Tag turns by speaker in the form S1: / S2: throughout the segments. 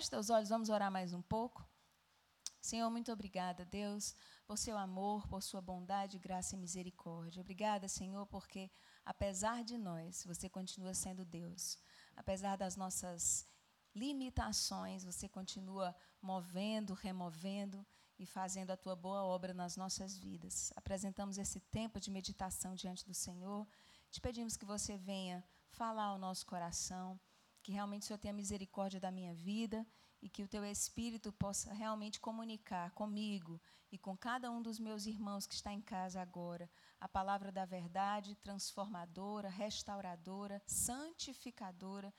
S1: Feche teus olhos, vamos orar mais um pouco. Senhor, muito obrigada, Deus, por seu amor, por sua bondade, graça e misericórdia. Obrigada, Senhor, porque apesar de nós, você continua sendo Deus. Apesar das nossas limitações, você continua movendo, removendo e fazendo a tua boa obra nas nossas vidas. Apresentamos esse tempo de meditação diante do Senhor. Te pedimos que você venha falar ao nosso coração, que realmente o Senhor tenha misericórdia da minha vida e que o teu Espírito possa realmente comunicar comigo e com cada um dos meus irmãos que está em casa agora a palavra da verdade transformadora, restauradora, santificadora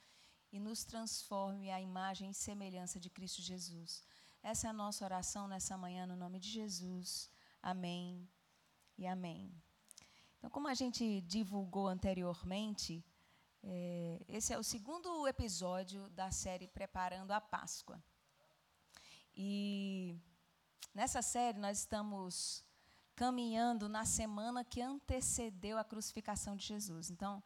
S1: e nos transforme à imagem e semelhança de Cristo Jesus. Essa é a nossa oração nessa manhã, no nome de Jesus. Amém e amém. Então, como a gente divulgou anteriormente, é, esse é o segundo episódio da série Preparando a Páscoa. E nessa série nós estamos caminhando na semana que antecedeu a crucificação de Jesus. Então,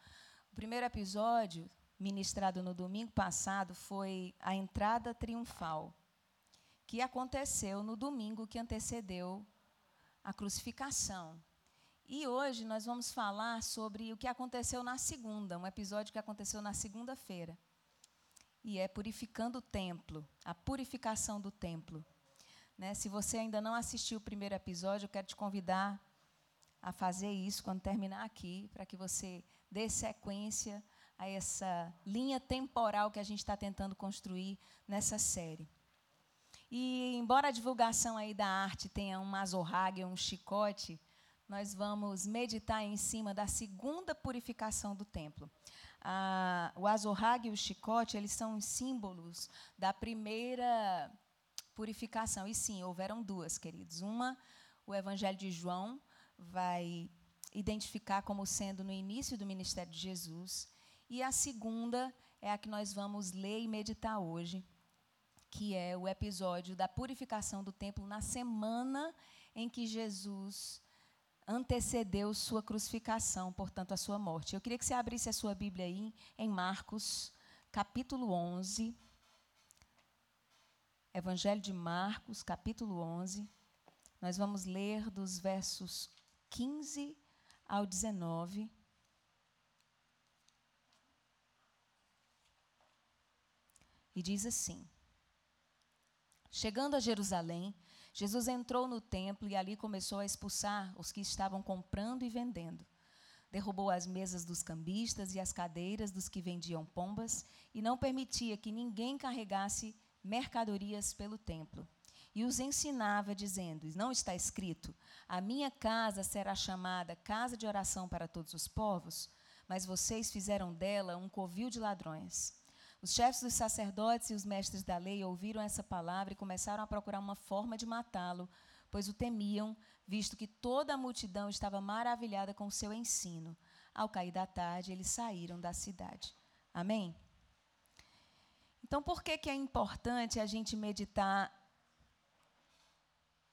S1: o primeiro episódio, ministrado no domingo passado, foi a entrada triunfal, que aconteceu no domingo que antecedeu a crucificação. E hoje nós vamos falar sobre o que aconteceu na segunda, um episódio que aconteceu na segunda-feira. E é purificando o templo, a purificação do templo. Né? Se você ainda não assistiu o primeiro episódio, eu quero te convidar a fazer isso quando terminar aqui, para que você dê sequência a essa linha temporal que a gente está tentando construir nessa série. E embora a divulgação aí da arte tenha um azorrague, um chicote, nós vamos meditar em cima da segunda purificação do templo. Ah, o azorrague e o chicote, eles são símbolos da primeira purificação. E sim, houveram duas, queridos. Uma, o Evangelho de João vai identificar como sendo no início do ministério de Jesus. E a segunda é a que nós vamos ler e meditar hoje, que é o episódio da purificação do templo na semana em que Jesus antecedeu sua crucificação, portanto, a sua morte. Eu queria que você abrisse a sua Bíblia aí em Marcos, capítulo 11. Evangelho de Marcos, capítulo 11. Nós vamos ler dos versos 15 ao 19. E diz assim: Chegando a Jerusalém, Jesus entrou no templo e ali começou a expulsar os que estavam comprando e vendendo. Derrubou as mesas dos cambistas e as cadeiras dos que vendiam pombas e não permitia que ninguém carregasse mercadorias pelo templo. E os ensinava, dizendo: Não está escrito, a minha casa será chamada casa de oração para todos os povos, mas vocês fizeram dela um covil de ladrões. Os chefes dos sacerdotes e os mestres da lei ouviram essa palavra e começaram a procurar uma forma de matá-lo, pois o temiam, visto que toda a multidão estava maravilhada com o seu ensino. Ao cair da tarde, eles saíram da cidade. Amém? Então, por que, que é importante a gente meditar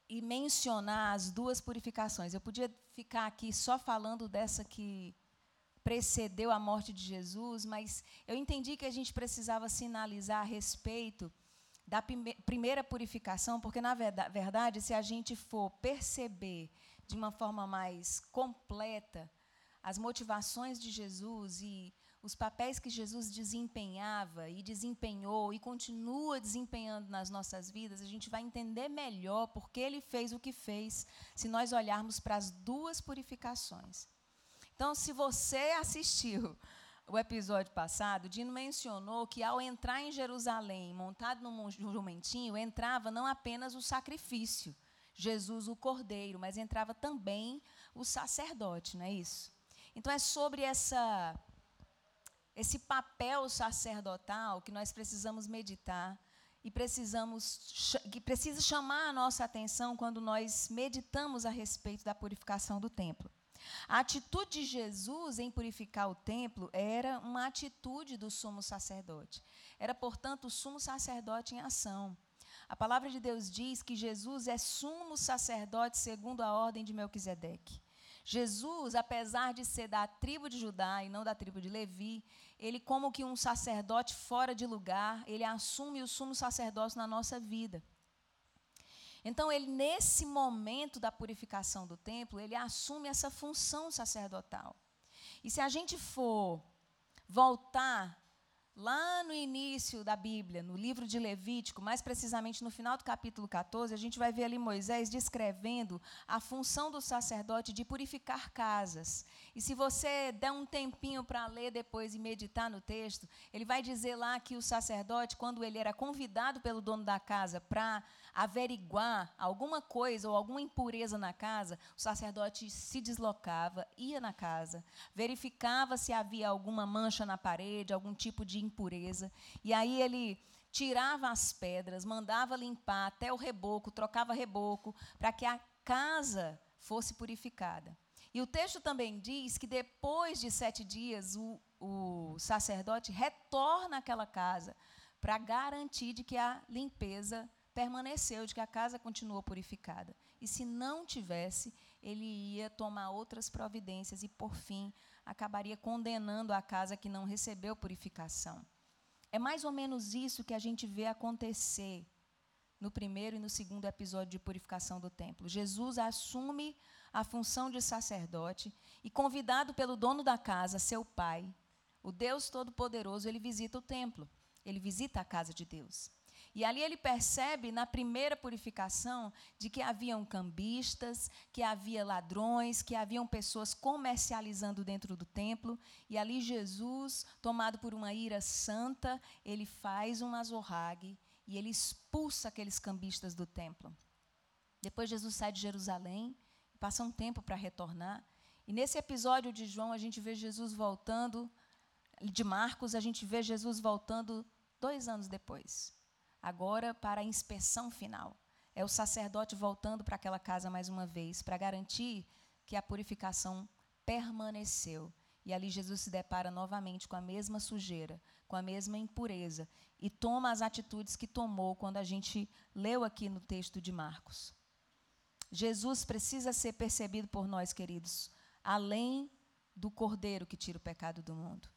S1: e mencionar as duas purificações? Eu podia ficar aqui só falando dessa que precedeu a morte de Jesus, mas eu entendi que a gente precisava sinalizar a respeito da primeira purificação, porque, na verdade, se a gente for perceber de uma forma mais completa as motivações de Jesus e os papéis que Jesus desempenhava e desempenhou e continua desempenhando nas nossas vidas, a gente vai entender melhor porque ele fez o que fez, se nós olharmos para as duas purificações. Então, se você assistiu o episódio passado, Dino mencionou que ao entrar em Jerusalém, montado num jumentinho, entrava não apenas o sacrifício, Jesus o cordeiro, mas entrava também o sacerdote, não é isso? Então é sobre essa esse papel sacerdotal que nós precisamos meditar e precisamos que precisa chamar a nossa atenção quando nós meditamos a respeito da purificação do templo. A atitude de Jesus em purificar o templo era uma atitude do sumo sacerdote. Era, portanto, o sumo sacerdote em ação. A palavra de Deus diz que Jesus é sumo sacerdote segundo a ordem de Melquisedeque. Jesus, apesar de ser da tribo de Judá e não da tribo de Levi, ele, como que um sacerdote fora de lugar, ele assume o sumo sacerdócio na nossa vida. Então, ele, nesse momento da purificação do templo, ele assume essa função sacerdotal. E se a gente for voltar Lá no início da Bíblia, no livro de Levítico, mais precisamente no final do capítulo 14, a gente vai ver ali Moisés descrevendo a função do sacerdote de purificar casas. E se você der um tempinho para ler depois e meditar no texto, ele vai dizer lá que o sacerdote, quando ele era convidado pelo dono da casa para averiguar alguma coisa ou alguma impureza na casa, o sacerdote se deslocava, ia na casa, verificava se havia alguma mancha na parede, algum tipo de impureza, e aí ele tirava as pedras, mandava limpar até o reboco, trocava reboco, para que a casa fosse purificada. E o texto também diz que depois de sete dias o, o sacerdote retorna àquela casa para garantir de que a limpeza permaneceu, de que a casa continuou purificada. E se não tivesse, ele ia tomar outras providências e, por fim, acabaria condenando a casa que não recebeu purificação. É mais ou menos isso que a gente vê acontecer no primeiro e no segundo episódio de purificação do templo. Jesus assume a função de sacerdote e, convidado pelo dono da casa, seu pai, o Deus Todo-Poderoso, ele visita o templo, ele visita a casa de Deus. E ali ele percebe, na primeira purificação, de que haviam cambistas, que havia ladrões, que haviam pessoas comercializando dentro do templo. E ali Jesus, tomado por uma ira santa, ele faz um azorrague e ele expulsa aqueles cambistas do templo. Depois Jesus sai de Jerusalém, passa um tempo para retornar. E nesse episódio de João, a gente vê Jesus voltando, de Marcos, a gente vê Jesus voltando dois anos depois agora para a inspeção final. É o sacerdote voltando para aquela casa mais uma vez, para garantir que a purificação permaneceu. E ali Jesus se depara novamente com a mesma sujeira, com a mesma impureza, e toma as atitudes que tomou quando a gente leu aqui no texto de Marcos. Jesus precisa ser percebido por nós, queridos, além do cordeiro que tira o pecado do mundo.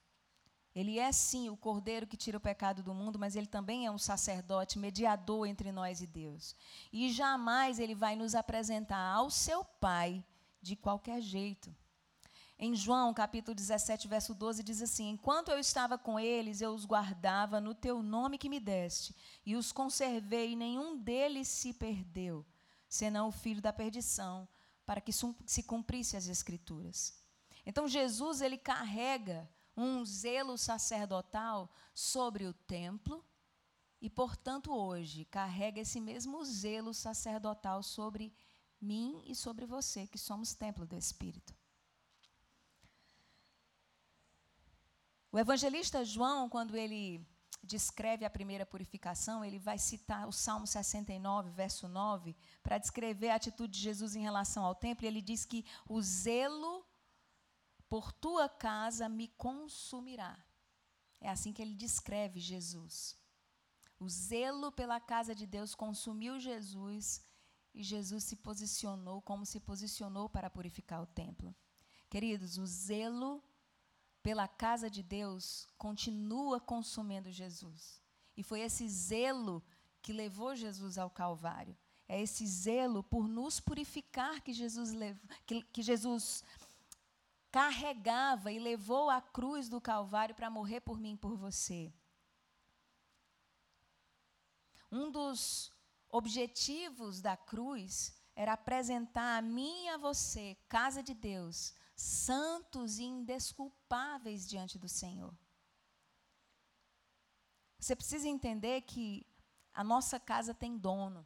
S1: Ele é sim o cordeiro que tira o pecado do mundo, mas ele também é um sacerdote, mediador entre nós e Deus. E jamais ele vai nos apresentar ao seu Pai de qualquer jeito. Em João, capítulo 17, verso 12, diz assim: Enquanto eu estava com eles, eu os guardava no teu nome que me deste, e os conservei, e nenhum deles se perdeu, senão o filho da perdição, para que se cumprisse as Escrituras. Então, Jesus, ele carrega um zelo sacerdotal sobre o templo e, portanto, hoje carrega esse mesmo zelo sacerdotal sobre mim e sobre você, que somos templo do Espírito. O evangelista João, quando ele descreve a primeira purificação, ele vai citar o Salmo 69, verso 9, para descrever a atitude de Jesus em relação ao templo, e ele diz que o zelo por tua casa me consumirá. É assim que ele descreve Jesus. O zelo pela casa de Deus consumiu Jesus e Jesus se posicionou como se posicionou para purificar o templo. Queridos, o zelo pela casa de Deus continua consumindo Jesus. E foi esse zelo que levou Jesus ao Calvário. É esse zelo por nos purificar que Jesus, levou, que, que Jesus carregava e levou a cruz do Calvário para morrer por mim e por você. Um dos objetivos da cruz era apresentar a mim e a você, casa de Deus, santos e indesculpáveis diante do Senhor. Você precisa entender que a nossa casa tem dono.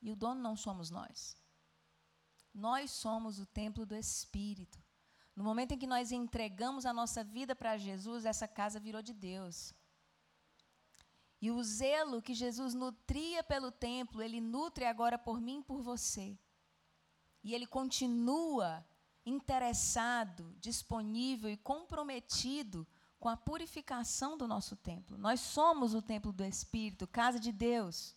S1: E o dono não somos nós. Nós somos o templo do Espírito. No momento em que nós entregamos a nossa vida para Jesus, essa casa virou de Deus. E o zelo que Jesus nutria pelo templo, ele nutre agora por mim e por você. E ele continua interessado, disponível e comprometido com a purificação do nosso templo. Nós somos o templo do Espírito, casa de Deus.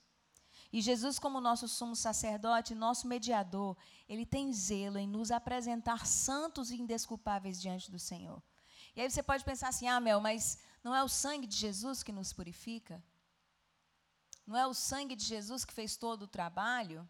S1: E Jesus, como nosso sumo sacerdote, nosso mediador, ele tem zelo em nos apresentar santos e indesculpáveis diante do Senhor. E aí você pode pensar assim: ah, Mel, mas não é o sangue de Jesus que nos purifica? Não é o sangue de Jesus que fez todo o trabalho?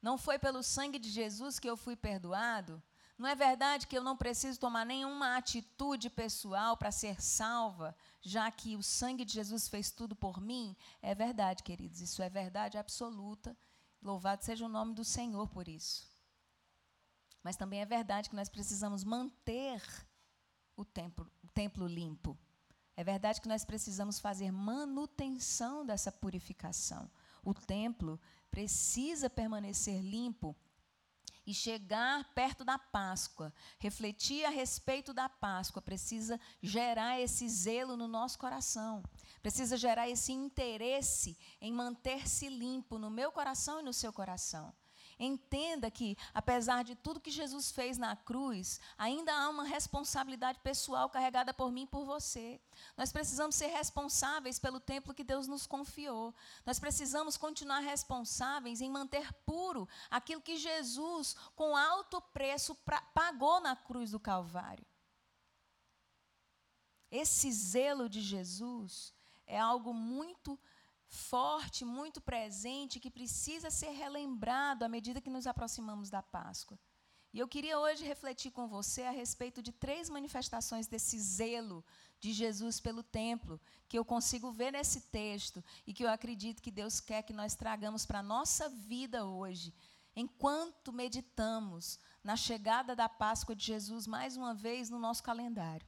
S1: Não foi pelo sangue de Jesus que eu fui perdoado? Não é verdade que eu não preciso tomar nenhuma atitude pessoal para ser salva, já que o sangue de Jesus fez tudo por mim? É verdade, queridos, isso é verdade absoluta. Louvado seja o nome do Senhor por isso. Mas também é verdade que nós precisamos manter o templo, o templo limpo. É verdade que nós precisamos fazer manutenção dessa purificação. O templo precisa permanecer limpo e chegar perto da Páscoa, refletir a respeito da Páscoa, precisa gerar esse zelo no nosso coração, precisa gerar esse interesse em manter-se limpo no meu coração e no seu coração. Entenda que, apesar de tudo que Jesus fez na cruz, ainda há uma responsabilidade pessoal carregada por mim e por você. Nós precisamos ser responsáveis pelo templo que Deus nos confiou. Nós precisamos continuar responsáveis em manter puro aquilo que Jesus, com alto preço, pra, pagou na cruz do Calvário. Esse zelo de Jesus é algo muito forte, muito presente, que precisa ser relembrado à medida que nos aproximamos da Páscoa. E eu queria hoje refletir com você a respeito de três manifestações desse zelo de Jesus pelo templo, que eu consigo ver nesse texto e que eu acredito que Deus quer que nós tragamos para a nossa vida hoje, enquanto meditamos na chegada da Páscoa de Jesus mais uma vez no nosso calendário.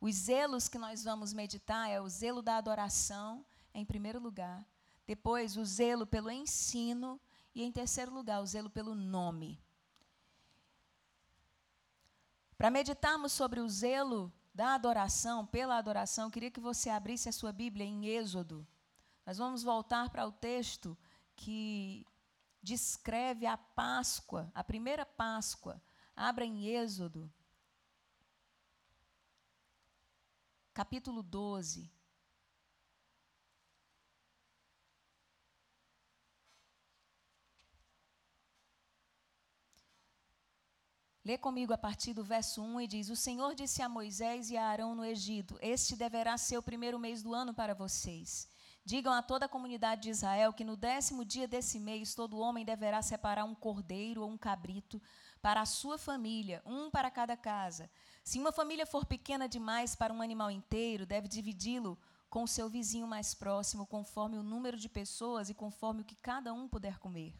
S1: Os zelos que nós vamos meditar é o zelo da adoração, em primeiro lugar. Depois, o zelo pelo ensino. E, em terceiro lugar, o zelo pelo nome. Para meditarmos sobre o zelo da adoração, pela adoração, queria que você abrisse a sua Bíblia em Êxodo. Nós vamos voltar para o texto que descreve a Páscoa, a primeira Páscoa. Abra em Êxodo, capítulo 12. Lê comigo a partir do verso 1 e diz: O Senhor disse a Moisés e a Arão no Egito: Este deverá ser o primeiro mês do ano para vocês. Digam a toda a comunidade de Israel que no décimo dia desse mês todo homem deverá separar um cordeiro ou um cabrito para a sua família, um para cada casa. Se uma família for pequena demais para um animal inteiro, deve dividi-lo com o seu vizinho mais próximo, conforme o número de pessoas e conforme o que cada um puder comer.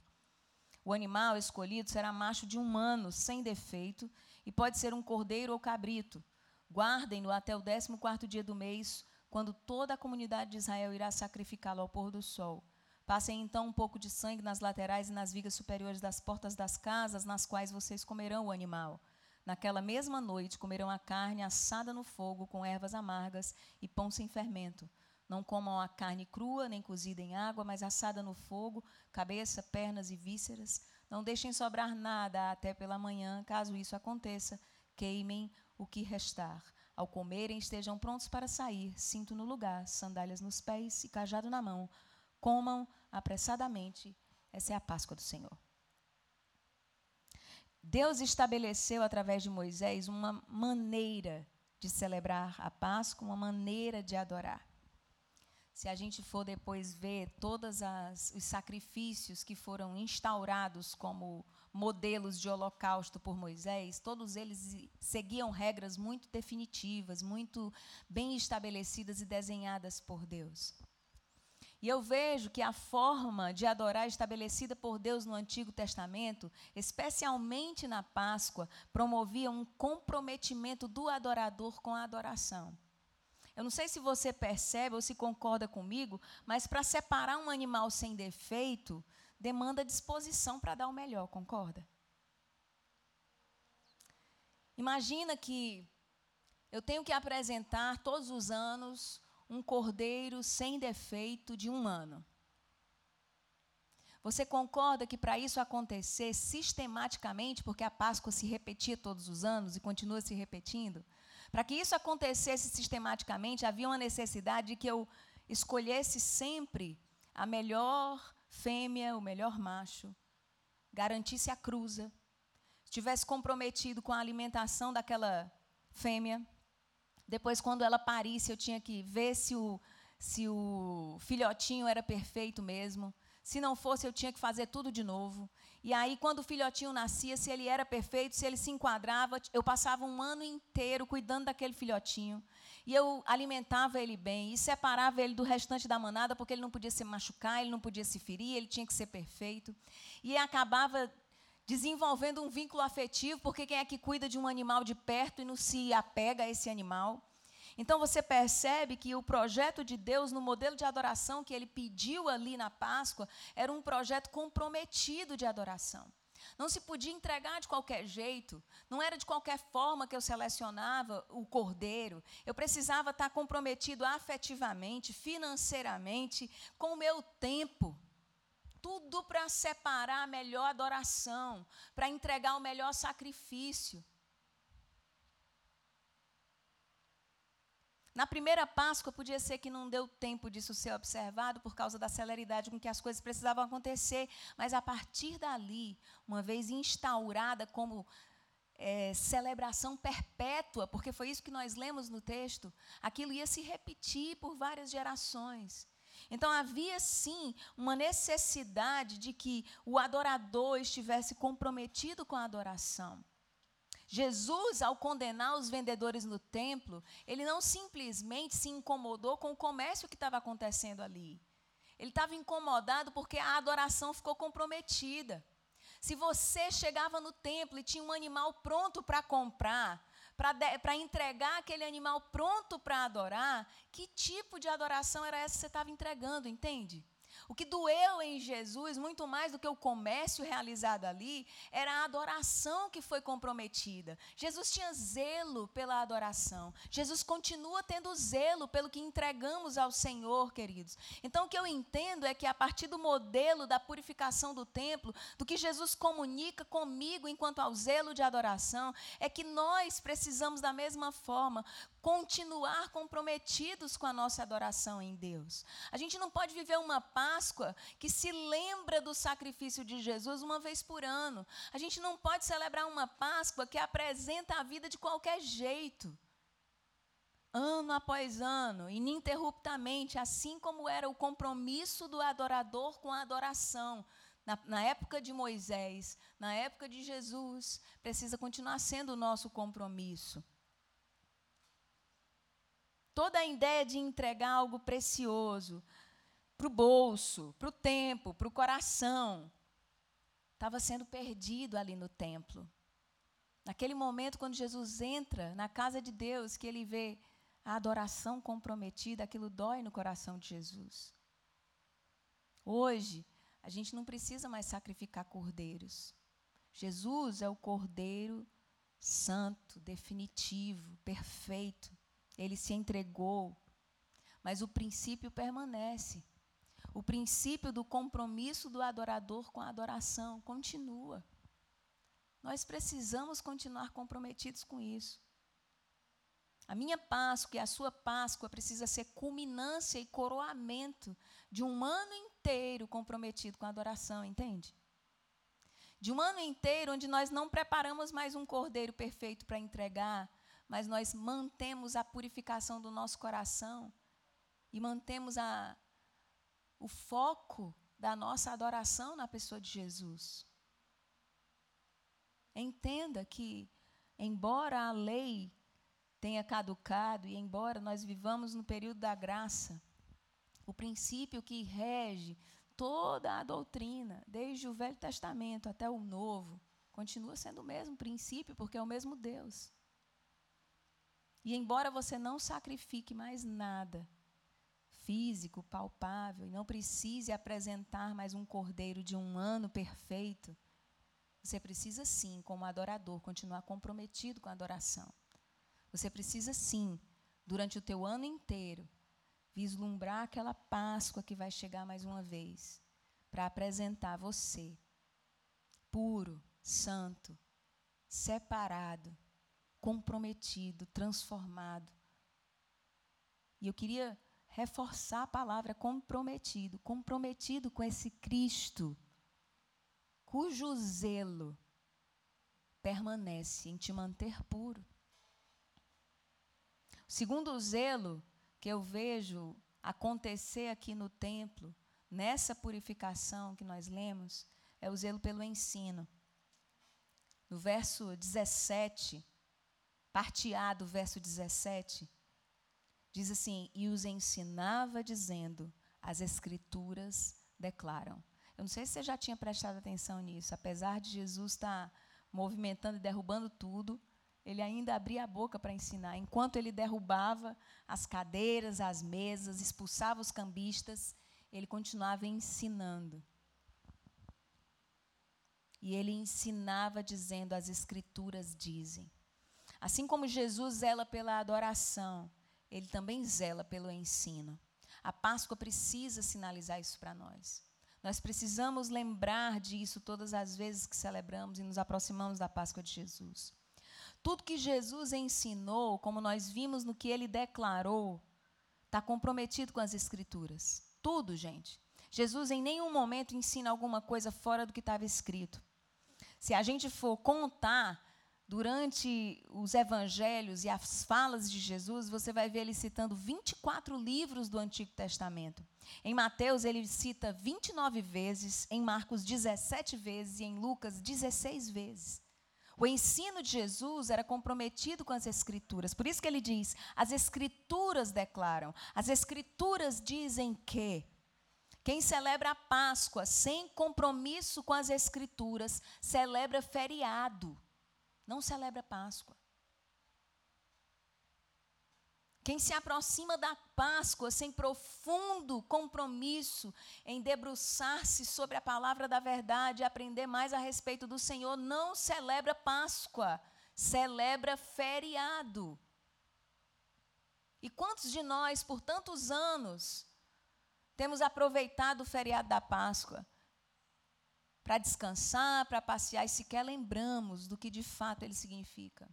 S1: O animal escolhido será macho de um ano, sem defeito, e pode ser um cordeiro ou cabrito. Guardem-no até o décimo quarto dia do mês, quando toda a comunidade de Israel irá sacrificá-lo ao pôr do sol. Passem então um pouco de sangue nas laterais e nas vigas superiores das portas das casas, nas quais vocês comerão o animal. Naquela mesma noite comerão a carne assada no fogo, com ervas amargas e pão sem fermento. Não comam a carne crua, nem cozida em água, mas assada no fogo, cabeça, pernas e vísceras. Não deixem sobrar nada até pela manhã, caso isso aconteça, queimem o que restar. Ao comerem, estejam prontos para sair, cinto no lugar, sandálias nos pés e cajado na mão. Comam apressadamente. Essa é a Páscoa do Senhor. Deus estabeleceu através de Moisés uma maneira de celebrar a Páscoa, uma maneira de adorar se a gente for depois ver todos os sacrifícios que foram instaurados como modelos de holocausto por Moisés, todos eles seguiam regras muito definitivas, muito bem estabelecidas e desenhadas por Deus. E eu vejo que a forma de adorar estabelecida por Deus no Antigo Testamento, especialmente na Páscoa, promovia um comprometimento do adorador com a adoração. Eu não sei se você percebe ou se concorda comigo, mas para separar um animal sem defeito, demanda disposição para dar o melhor, concorda? Imagina que eu tenho que apresentar todos os anos um cordeiro sem defeito de um ano. Você concorda que para isso acontecer sistematicamente, porque a Páscoa se repetia todos os anos e continua se repetindo, para que isso acontecesse sistematicamente, havia uma necessidade de que eu escolhesse sempre a melhor fêmea, o melhor macho, garantisse a cruza, estivesse comprometido com a alimentação daquela fêmea, depois, quando ela parisse, eu tinha que ver se o, se o filhotinho era perfeito mesmo. Se não fosse, eu tinha que fazer tudo de novo. E aí, quando o filhotinho nascia, se ele era perfeito, se ele se enquadrava, eu passava um ano inteiro cuidando daquele filhotinho. E eu alimentava ele bem e separava ele do restante da manada, porque ele não podia se machucar, ele não podia se ferir, ele tinha que ser perfeito. E acabava desenvolvendo um vínculo afetivo, porque quem é que cuida de um animal de perto e não se apega a esse animal? Então você percebe que o projeto de Deus no modelo de adoração que ele pediu ali na Páscoa era um projeto comprometido de adoração. Não se podia entregar de qualquer jeito, não era de qualquer forma que eu selecionava o cordeiro. Eu precisava estar comprometido afetivamente, financeiramente, com o meu tempo. Tudo para separar a melhor adoração, para entregar o melhor sacrifício. Na primeira Páscoa, podia ser que não deu tempo disso ser observado por causa da celeridade com que as coisas precisavam acontecer, mas a partir dali, uma vez instaurada como é, celebração perpétua, porque foi isso que nós lemos no texto, aquilo ia se repetir por várias gerações. Então havia sim uma necessidade de que o adorador estivesse comprometido com a adoração. Jesus, ao condenar os vendedores no templo, ele não simplesmente se incomodou com o comércio que estava acontecendo ali. Ele estava incomodado porque a adoração ficou comprometida. Se você chegava no templo e tinha um animal pronto para comprar, para entregar aquele animal pronto para adorar, que tipo de adoração era essa que você estava entregando, entende? O que doeu em Jesus, muito mais do que o comércio realizado ali, era a adoração que foi comprometida. Jesus tinha zelo pela adoração. Jesus continua tendo zelo pelo que entregamos ao Senhor, queridos. Então, o que eu entendo é que a partir do modelo da purificação do templo, do que Jesus comunica comigo enquanto ao zelo de adoração, é que nós precisamos, da mesma forma, continuar comprometidos com a nossa adoração em Deus. A gente não pode viver uma Páscoa que se lembra do sacrifício de Jesus uma vez por ano. A gente não pode celebrar uma Páscoa que apresenta a vida de qualquer jeito. Ano após ano, ininterruptamente, assim como era o compromisso do adorador com a adoração. Na, na, época de Moisés, na época de Jesus, precisa continuar sendo o nosso compromisso. Toda a ideia de entregar algo precioso para o bolso, para o tempo, para o coração, estava sendo perdido ali no templo. Naquele momento, quando Jesus entra na casa de Deus, que ele vê a adoração comprometida, aquilo dói no coração de Jesus. Hoje, a gente não precisa mais sacrificar cordeiros. Jesus é o cordeiro santo, definitivo, perfeito. Ele se entregou, mas o princípio permanece. O princípio do compromisso do adorador com a adoração continua. Nós precisamos continuar comprometidos com isso. A minha Páscoa e a sua Páscoa precisa ser culminância e coroamento de um ano inteiro comprometido com a adoração, entende? De um ano inteiro onde nós não preparamos mais um cordeiro perfeito para entregar, mas nós mantemos a purificação do nosso coração e mantemos a, o foco da nossa adoração na pessoa de Jesus. Entenda que, embora a lei tenha caducado e embora nós vivamos no período da graça, o princípio que rege toda a doutrina, desde o Velho Testamento até o Novo, continua sendo o mesmo princípio, porque é o mesmo Deus. E embora você não sacrifique mais nada físico, palpável, e não precise apresentar mais um cordeiro de um ano perfeito, você precisa sim, como adorador, continuar comprometido com a adoração. Você precisa sim, durante o teu ano inteiro, vislumbrar aquela Páscoa que vai chegar mais uma vez, para apresentar você puro, santo, separado, comprometido, transformado. E eu queria reforçar a palavra comprometido, comprometido com esse Cristo, cujo zelo permanece em te manter puro. O segundo zelo que eu vejo acontecer aqui no templo, nessa purificação que nós lemos, é o zelo pelo ensino. No verso 17, parte A do verso 17, diz assim: E os ensinava dizendo: As Escrituras declaram. Eu não sei se você já tinha prestado atenção nisso, apesar de Jesus estar movimentando e derrubando tudo, ele ainda abria a boca para ensinar. Enquanto ele derrubava as cadeiras, as mesas, expulsava os cambistas, ele continuava ensinando. E ele ensinava dizendo: As Escrituras dizem. Assim como Jesus zela pela adoração, ele também zela pelo ensino. A Páscoa precisa sinalizar isso para nós. Nós precisamos lembrar disso todas as vezes que celebramos e nos aproximamos da Páscoa de Jesus. Tudo que Jesus ensinou, como nós vimos no que ele declarou, está comprometido com as Escrituras. Tudo, gente. Jesus em nenhum momento ensina alguma coisa fora do que estava escrito. Se a gente for contar durante os evangelhos e as falas de Jesus, você vai ver ele citando 24 livros do Antigo Testamento. Em Mateus, ele cita 29 vezes, em Marcos, 17 vezes e em Lucas, 16 vezes. O ensino de Jesus era comprometido com as Escrituras. Por isso que ele diz: as Escrituras declaram, as Escrituras dizem que. Quem celebra a Páscoa sem compromisso com as Escrituras, celebra feriado, não celebra Páscoa. Quem se aproxima da Páscoa sem profundo compromisso em debruçar-se sobre a palavra da verdade e aprender mais a respeito do Senhor, não celebra Páscoa, celebra feriado. E quantos de nós, por tantos anos, temos aproveitado o feriado da Páscoa para descansar, para passear e sequer lembramos do que de fato ele significa?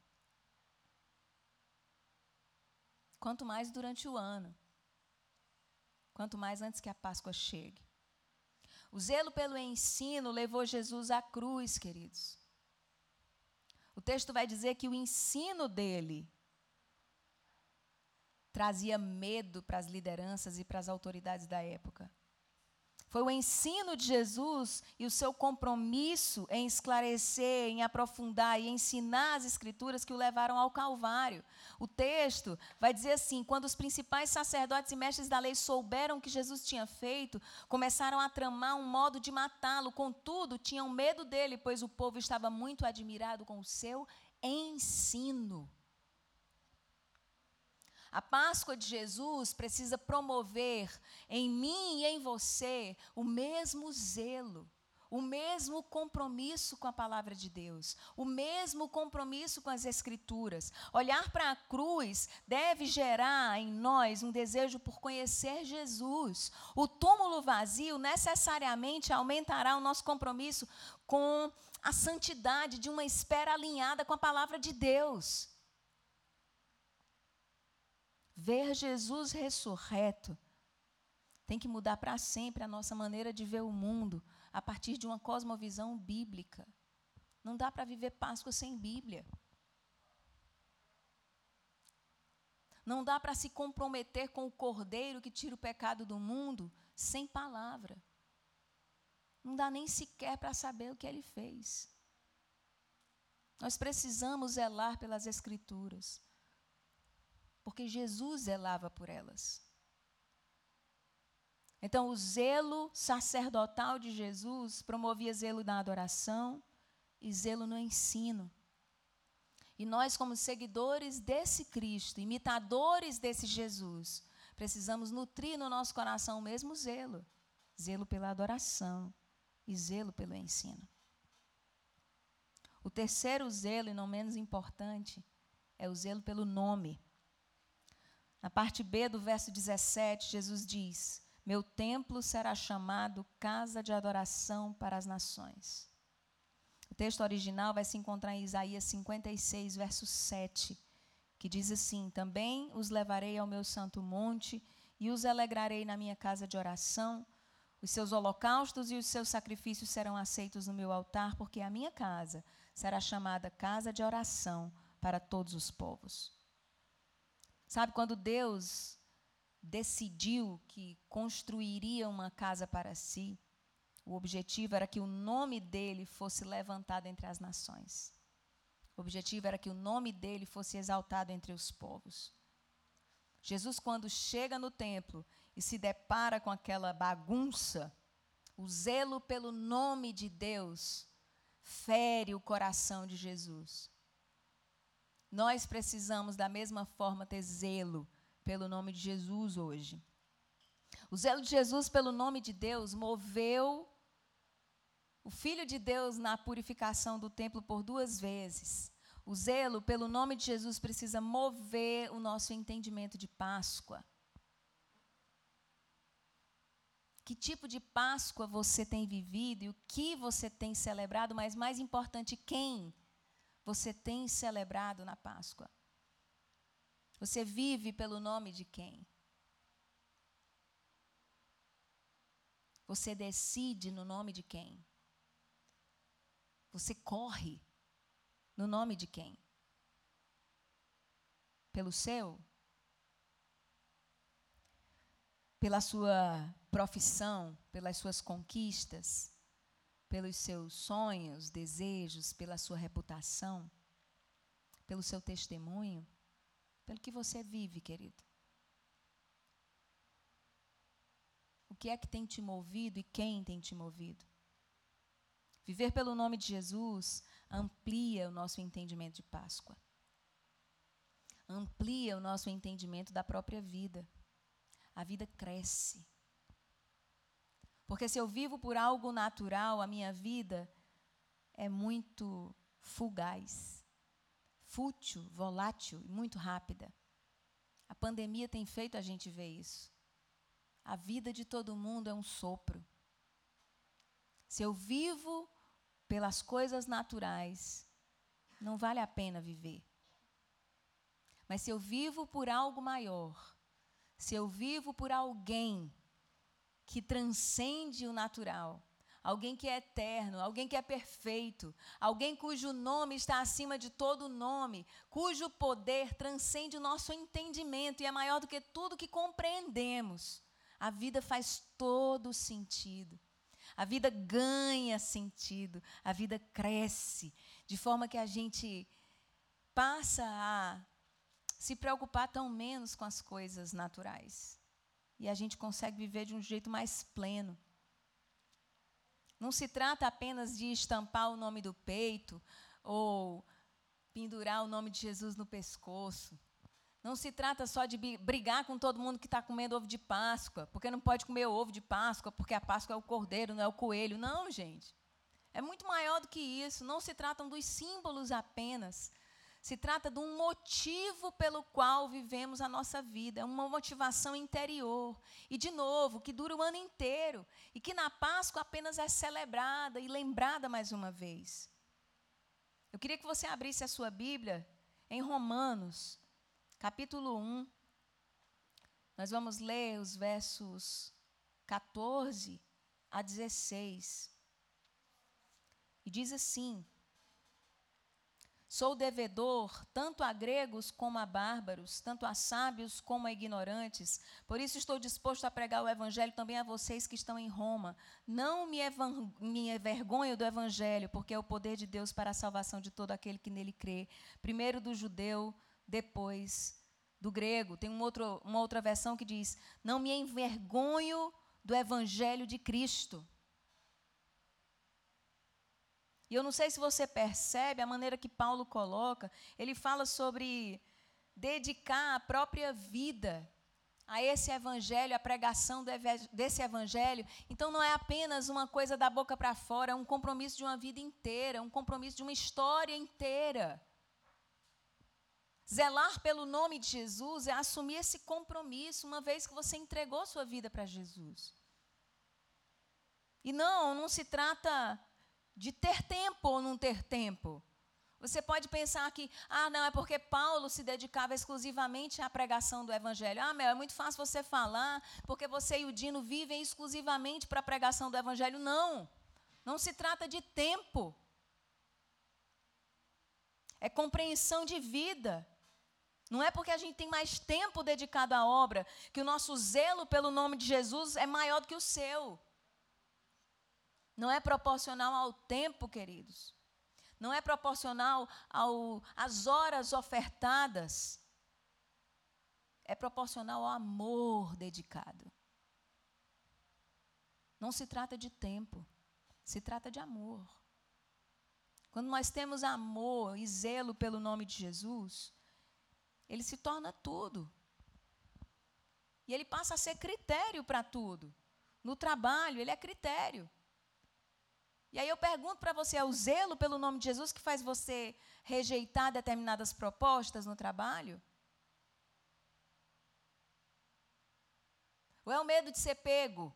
S1: quanto mais durante o ano, quanto mais antes que a Páscoa chegue. O zelo pelo ensino levou Jesus à cruz, queridos. O texto vai dizer que o ensino dele trazia medo para as lideranças e para as autoridades da época. Foi o ensino de Jesus e o seu compromisso em esclarecer, em aprofundar e ensinar as Escrituras que o levaram ao Calvário. O texto vai dizer assim: quando os principais sacerdotes e mestres da lei souberam o que Jesus tinha feito, começaram a tramar um modo de matá-lo. Contudo, tinham medo dele, pois o povo estava muito admirado com o seu ensino. A Páscoa de Jesus precisa promover em mim e em você o mesmo zelo, o mesmo compromisso com a palavra de Deus, o mesmo compromisso com as Escrituras. Olhar para a cruz deve gerar em nós um desejo por conhecer Jesus. O túmulo vazio necessariamente aumentará o nosso compromisso com a santidade de uma espera alinhada com a palavra de Deus. Ver Jesus ressurreto tem que mudar para sempre a nossa maneira de ver o mundo a partir de uma cosmovisão bíblica. Não dá para viver Páscoa sem Bíblia. Não dá para se comprometer com o Cordeiro que tira o pecado do mundo sem palavra. Não dá nem sequer para saber o que ele fez. Nós precisamos zelar pelas Escrituras porque Jesus zelava por elas. Então, o zelo sacerdotal de Jesus promovia zelo na adoração e zelo no ensino. E nós, como seguidores desse Cristo, imitadores desse Jesus, precisamos nutrir no nosso coração o mesmo zelo zelo pela adoração e zelo pelo ensino. O terceiro zelo, e não menos importante, é o zelo pelo nome. Na parte B do verso 17, Jesus diz: Meu templo será chamado casa de adoração para as nações. O texto original vai se encontrar em Isaías 56, verso 7, que diz assim: Também os levarei ao meu santo monte e os alegrarei na minha casa de oração. Os seus holocaustos e os seus sacrifícios serão aceitos no meu altar, porque a minha casa será chamada casa de oração para todos os povos. Sabe, quando Deus decidiu que construiria uma casa para si, o objetivo era que o nome dele fosse levantado entre as nações. O objetivo era que o nome dele fosse exaltado entre os povos. Jesus, quando chega no templo e se depara com aquela bagunça, o zelo pelo nome de Deus fere o coração de Jesus. Nós precisamos, da mesma forma, ter zelo pelo nome de Jesus hoje. O zelo de Jesus pelo nome de Deus moveu o Filho de Deus na purificação do templo por duas vezes. O zelo pelo nome de Jesus precisa mover o nosso entendimento de Páscoa. Que tipo de Páscoa você tem vivido e o que você tem celebrado, mas mais importante, quem você tem celebrado na Páscoa? Você vive pelo nome de quem? Você decide no nome de quem? Você corre no nome de quem? Pelo seu? Pela sua profissão, pelas suas conquistas, pelos seus sonhos, desejos, pela sua reputação, pelo seu testemunho, pelo que você vive, querido. O que é que tem te movido e quem tem te movido? Viver pelo nome de Jesus amplia o nosso entendimento de Páscoa. Amplia o nosso entendimento da própria vida. A vida cresce. Porque se eu vivo por algo natural, a minha vida é muito fugaz, fútil, volátil e muito rápida. A pandemia tem feito a gente ver isso. A vida de todo mundo é um sopro. Se eu vivo pelas coisas naturais, não vale a pena viver. Mas se eu vivo por algo maior, se eu vivo por alguém que transcende o natural, alguém que é eterno, alguém que é perfeito, alguém cujo nome está acima de todo nome, cujo poder transcende o nosso entendimento e é maior do que tudo que compreendemos, a vida faz todo sentido. A vida ganha sentido, a vida cresce, de forma que a gente passa a se preocupar tão menos com as coisas naturais. E a gente consegue viver de um jeito mais pleno. Não se trata apenas de estampar o nome do peito ou pendurar o nome de Jesus no pescoço. Não se trata só de brigar com todo mundo que está comendo ovo de Páscoa, porque não pode comer ovo de Páscoa, porque a Páscoa é o cordeiro, não é o coelho. Não, gente. É muito maior do que isso. Não se tratam dos símbolos apenas. Se trata de um motivo pelo qual vivemos a nossa vida. É uma motivação interior. E, de novo, que dura o ano inteiro. E que na Páscoa apenas é celebrada e lembrada mais uma vez. Eu queria que você abrisse a sua Bíblia em Romanos capítulo 1. Nós vamos ler os versos 14 a 16. E diz assim: Sou devedor tanto a gregos como a bárbaros, tanto a sábios como a ignorantes. Por isso estou disposto a pregar o evangelho também a vocês que estão em Roma. Não me, me envergonho do evangelho, porque é o poder de Deus para a salvação de todo aquele que nele crê, primeiro do judeu, depois do grego. Tem um outro, uma outra versão que diz: Não me envergonho do evangelho de Cristo. E eu não sei se você percebe a maneira que Paulo coloca, ele fala sobre dedicar a própria vida a esse evangelho, a pregação desse evangelho. Então não é apenas uma coisa da boca para fora, é um compromisso de uma vida inteira, é um compromisso de uma história inteira. Zelar pelo nome de Jesus é assumir esse compromisso uma vez que você entregou sua vida para Jesus. E não, não se trata de ter tempo ou não ter tempo. Você pode pensar que, ah, não, é porque Paulo se dedicava exclusivamente à pregação do Evangelho. Ah, Mel, é muito fácil você falar, porque você e o Dino vivem exclusivamente para a pregação do Evangelho. Não, não se trata de tempo. É compreensão de vida. Não é porque a gente tem mais tempo dedicado à obra que o nosso zelo pelo nome de Jesus é maior do que o seu. Não é proporcional ao tempo, queridos não é proporcional ao, às horas ofertadas, é proporcional ao amor dedicado. Não se trata de tempo, se trata de amor. Quando nós temos amor e zelo pelo nome de Jesus, ele se torna tudo. E ele passa a ser critério para tudo. No trabalho, ele é critério. E aí eu pergunto para você: é o zelo pelo nome de Jesus que faz você rejeitar determinadas propostas no trabalho? Ou é o medo de ser pego?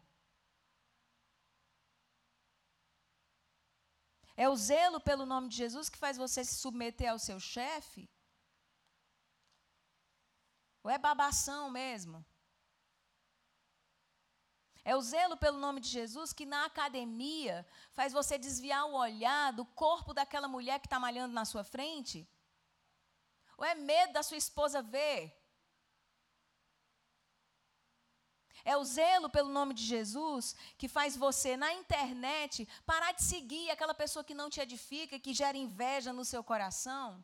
S1: É o zelo pelo nome de Jesus que faz você se submeter ao seu chefe? Ou é babação mesmo? É o zelo pelo nome de Jesus que na academia faz você desviar o olhar do corpo daquela mulher que está malhando na sua frente? Ou é medo da sua esposa ver? É o zelo pelo nome de Jesus que faz você, na internet, parar de seguir aquela pessoa que não te edifica, que gera inveja no seu coração?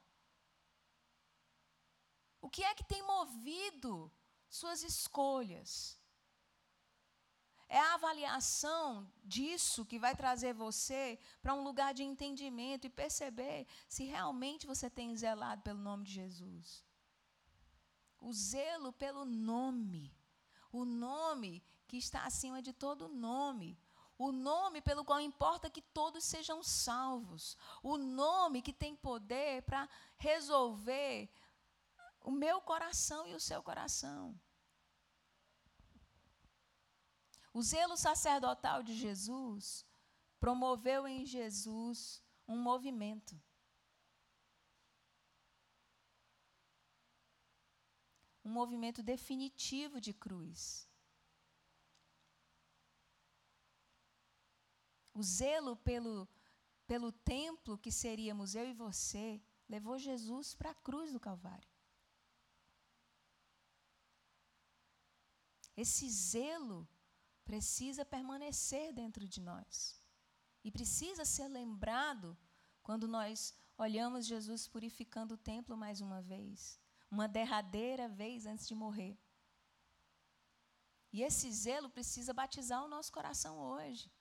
S1: O que é que tem movido suas escolhas? É a avaliação disso que vai trazer você para um lugar de entendimento e perceber se realmente você tem zelado pelo nome de Jesus. O zelo pelo nome. O nome que está acima de todo nome. O nome pelo qual importa que todos sejam salvos. O nome que tem poder para resolver o meu coração e o seu coração. O zelo sacerdotal de Jesus promoveu em Jesus um movimento. Um movimento definitivo de cruz. O zelo pelo, pelo templo que seríamos eu e você levou Jesus para a cruz do Calvário. Esse zelo precisa permanecer dentro de nós. E precisa ser lembrado quando nós olhamos Jesus purificando o templo mais uma vez, uma derradeira vez antes de morrer. E esse zelo precisa batizar o nosso coração hoje.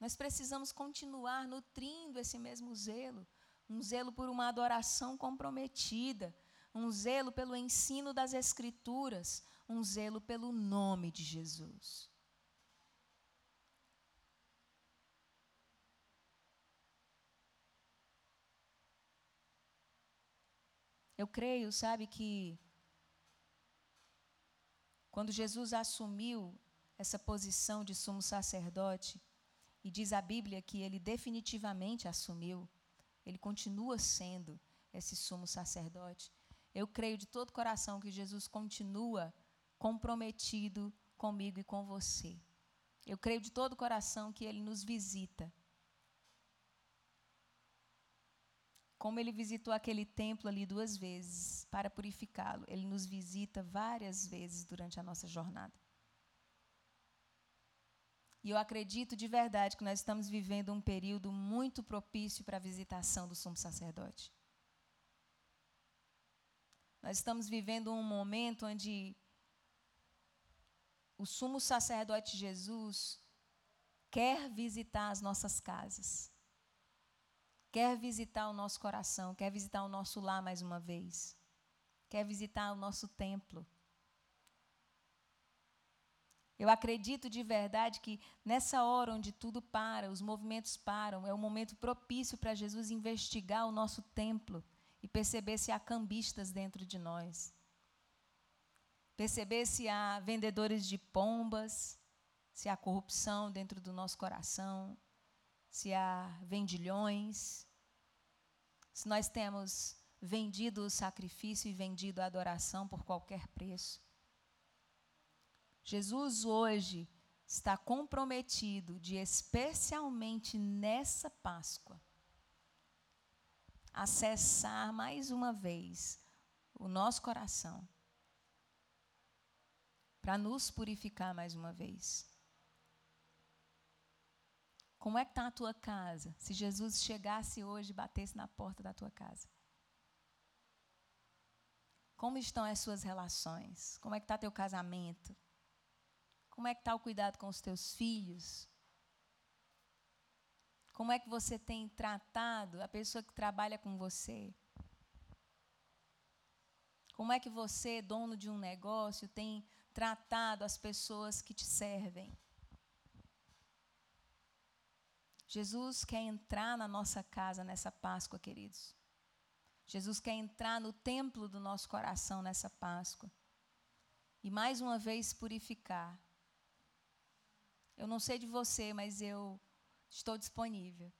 S1: Nós precisamos continuar nutrindo esse mesmo zelo, um zelo por uma adoração comprometida, um zelo pelo ensino das Escrituras, um zelo pelo nome de Jesus. Eu creio, sabe, que quando Jesus assumiu essa posição de sumo sacerdote, e diz a Bíblia que ele definitivamente assumiu, ele continua sendo esse sumo sacerdote. Eu creio de todo coração que Jesus continua comprometido comigo e com você. Eu creio de todo coração que ele nos visita Como ele visitou aquele templo ali duas vezes para purificá-lo, ele nos visita várias vezes durante a nossa jornada. E eu acredito de verdade que nós estamos vivendo um período muito propício para a visitação do sumo sacerdote. Nós estamos vivendo um momento onde o sumo sacerdote Jesus quer visitar as nossas casas quer visitar o nosso coração, quer visitar o nosso lar mais uma vez, quer visitar o nosso templo. Eu acredito de verdade que nessa hora onde tudo para, os movimentos param, é o momento propício para Jesus investigar o nosso templo e perceber se há cambistas dentro de nós. Perceber se há vendedores de pombas, se há corrupção dentro do nosso coração, se há vendilhões, se nós temos vendido o sacrifício e vendido a adoração por qualquer preço. Jesus hoje está comprometido de, especialmente nessa Páscoa, acessar mais uma vez o nosso coração para nos purificar mais uma vez. Como é que está a tua casa? Se Jesus chegasse hoje e batesse na porta da tua casa. Como estão as suas relações? Como é que está teu casamento? Como é que está o cuidado com os teus filhos? Como é que você tem tratado a pessoa que trabalha com você? Como é que você, dono de um negócio, tem tratado as pessoas que te servem? Jesus quer entrar na nossa casa nessa Páscoa, queridos. Jesus quer entrar no templo do nosso coração nessa Páscoa. E mais uma vez purificar. Eu não sei de você, mas eu estou disponível.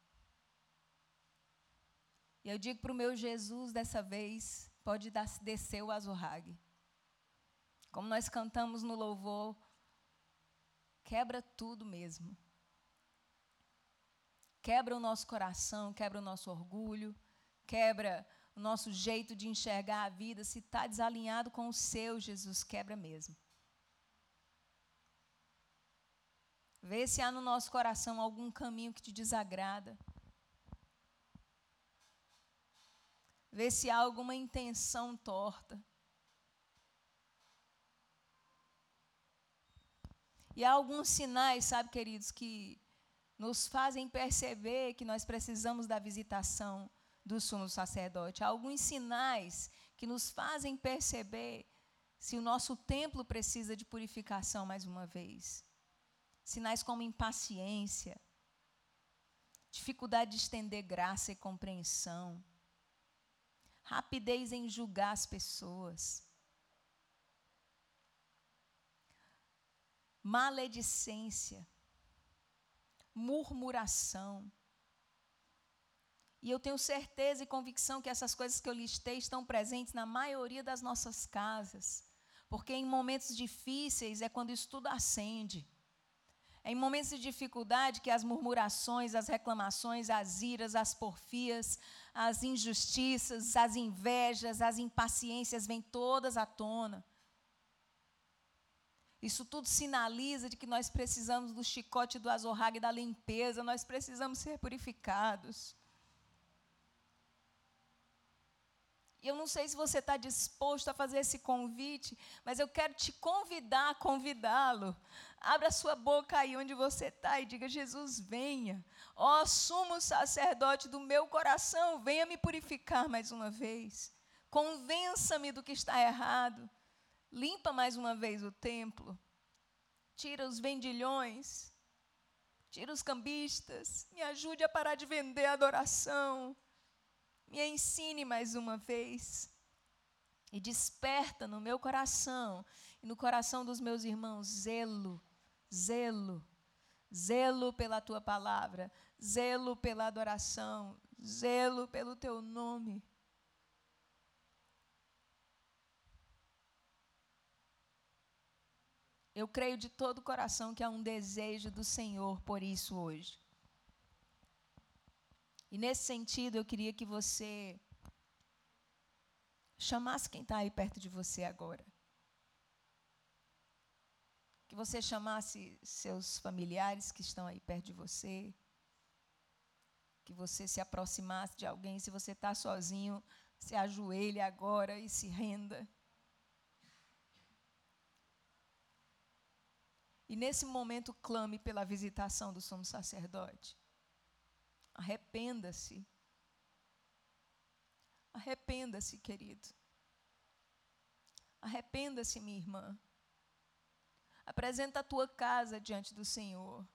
S1: E eu digo para o meu Jesus dessa vez: pode dar, descer o azorrague. Como nós cantamos no louvor, quebra tudo mesmo. Quebra o nosso coração, quebra o nosso orgulho, quebra o nosso jeito de enxergar a vida, se está desalinhado com o seu, Jesus quebra mesmo. Vê se há no nosso coração algum caminho que te desagrada. Vê se há alguma intenção torta. E há alguns sinais, sabe, queridos, que nos fazem perceber que nós precisamos da visitação do sumo sacerdote. Há alguns sinais que nos fazem perceber se o nosso templo precisa de purificação mais uma vez. Sinais como impaciência, dificuldade de estender graça e compreensão, rapidez em julgar as pessoas, maledicência, murmuração, e eu tenho certeza e convicção que essas coisas que eu listei estão presentes na maioria das nossas casas. Porque em momentos difíceis é quando isso tudo acende. É em momentos de dificuldade que as murmurações, as reclamações, as iras, as porfias, as injustiças, as invejas, as impaciências vêm todas à tona. Isso tudo sinaliza de que nós precisamos do chicote do azorrague da limpeza, nós precisamos ser purificados. E eu não sei se você está disposto a fazer esse convite, mas eu quero te convidar a convidá-lo. Abra sua boca aí onde você está e diga: Jesus, venha. Ó sumo sacerdote do meu coração, venha me purificar mais uma vez. Convença-me do que está errado. Limpa mais uma vez o templo. Tira os vendilhões. Tira os cambistas. Me ajude a parar de vender adoração me ensine mais uma vez. E desperta no meu coração e no coração dos meus irmãos zelo, zelo, zelo pela tua palavra, zelo pela adoração, zelo pelo teu nome. Eu creio de todo o coração que há um desejo do Senhor por isso hoje. E nesse sentido, eu queria que você chamasse quem está aí perto de você agora. Que você chamasse seus familiares que estão aí perto de você. Que você se aproximasse de alguém. Se você está sozinho, se ajoelhe agora e se renda. E nesse momento clame pela visitação do sumo sacerdote. Arrependa-se. Arrependa-se, querido. Arrependa-se, minha irmã. Apresenta a tua casa diante do Senhor.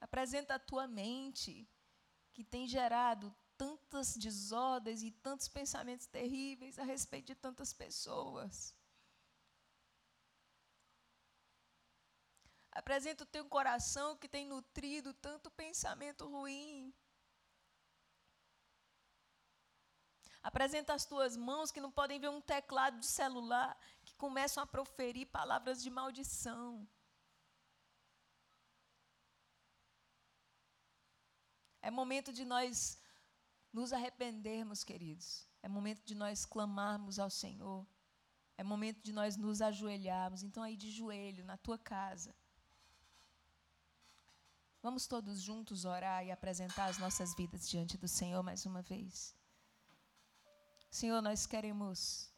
S1: Apresenta a tua mente, que tem gerado tantas desordens e tantos pensamentos terríveis a respeito de tantas pessoas. Apresenta o teu coração que tem nutrido tanto pensamento ruim. Apresenta as tuas mãos que não podem ver um teclado de celular, que começam a proferir palavras de maldição. É momento de nós nos arrependermos, queridos. É momento de nós clamarmos ao Senhor. É momento de nós nos ajoelharmos. Então, aí de joelho, na tua casa. Vamos todos juntos orar e apresentar as nossas vidas diante do Senhor mais uma vez. Senhor, nós queremos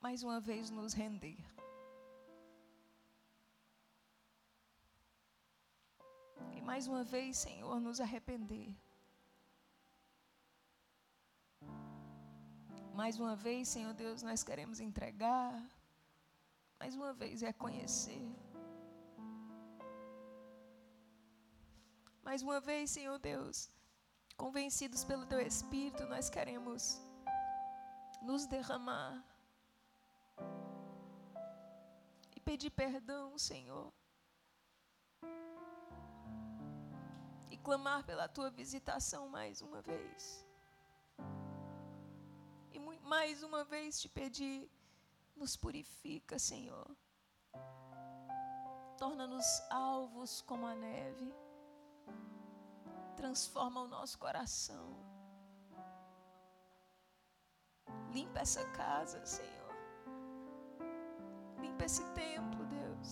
S1: mais uma vez nos render. E mais uma vez, Senhor, nos arrepender. Mais uma vez, Senhor Deus, nós queremos entregar. Mais uma vez reconhecer. Mais uma vez, Senhor Deus, convencidos pelo Teu Espírito, nós queremos nos derramar e pedir perdão, Senhor. E clamar pela Tua visitação mais uma vez. E mais uma vez te pedir, nos purifica, Senhor. Torna-nos alvos como a neve transforma o nosso coração. Limpa essa casa, Senhor. Limpa esse templo, Deus.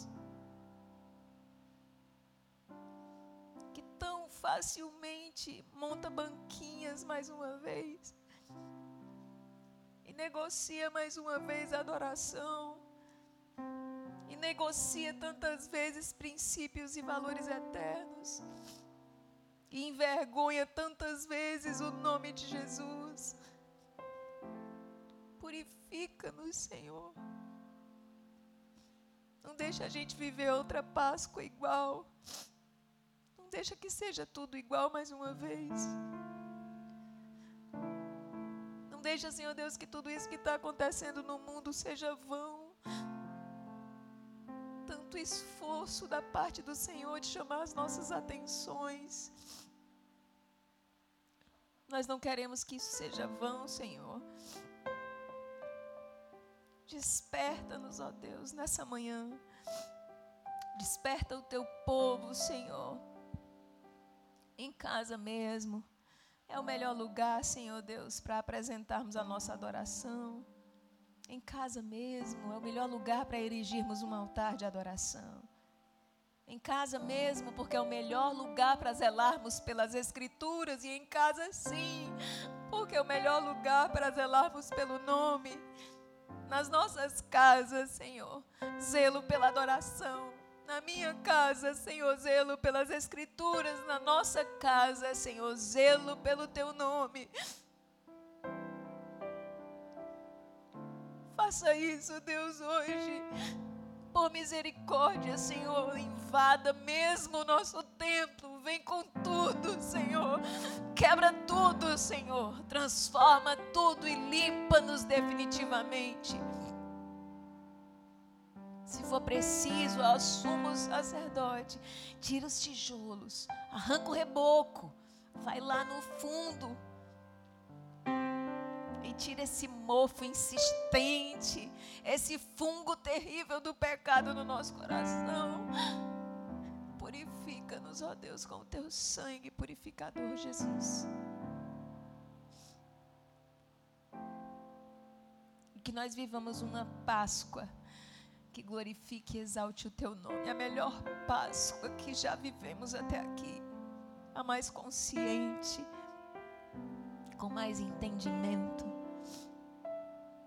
S1: Que tão facilmente monta banquinhas mais uma vez. E negocia mais uma vez a adoração. E negocia tantas vezes princípios e valores eternos e envergonha tantas vezes o nome de Jesus. Purifica-nos, Senhor. Não deixa a gente viver outra Páscoa igual. Não deixa que seja tudo igual mais uma vez. Não deixa, Senhor Deus, que tudo isso que está acontecendo no mundo seja vão. Tanto esforço da parte do Senhor de chamar as nossas atenções nós não queremos que isso seja vão, Senhor. Desperta-nos, ó Deus, nessa manhã. Desperta o teu povo, Senhor. Em casa mesmo. É o melhor lugar, Senhor Deus, para apresentarmos a nossa adoração. Em casa mesmo, é o melhor lugar para erigirmos um altar de adoração em casa mesmo, porque é o melhor lugar para zelarmos pelas Escrituras, e em casa sim, porque é o melhor lugar para zelarmos pelo nome. Nas nossas casas, Senhor, zelo pela adoração. Na minha casa, Senhor, zelo pelas Escrituras. Na nossa casa, Senhor, zelo pelo Teu nome. Faça isso, Deus, hoje por misericórdia, Senhor, invada mesmo o nosso templo. Vem com tudo, Senhor. Quebra tudo, Senhor. Transforma tudo e limpa-nos definitivamente. Se for preciso, ao sumo sacerdote, tira os tijolos, arranca o reboco, vai lá no fundo e tira esse mofo insistente, esse fungo terrível do pecado no nosso coração. Purifica-nos, ó Deus, com o teu sangue purificador, Jesus. Que nós vivamos uma Páscoa que glorifique e exalte o teu nome. A melhor Páscoa que já vivemos até aqui. A mais consciente, com mais entendimento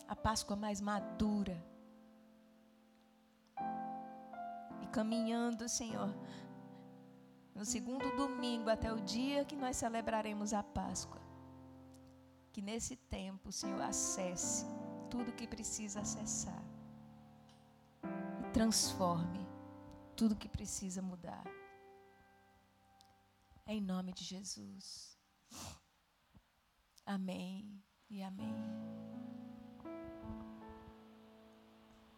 S1: a Páscoa mais madura. E caminhando, Senhor, no segundo domingo até o dia que nós celebraremos a Páscoa. Que nesse tempo, Senhor, acesse tudo que precisa acessar. E transforme tudo que precisa mudar. Em nome de Jesus. Amém e amém.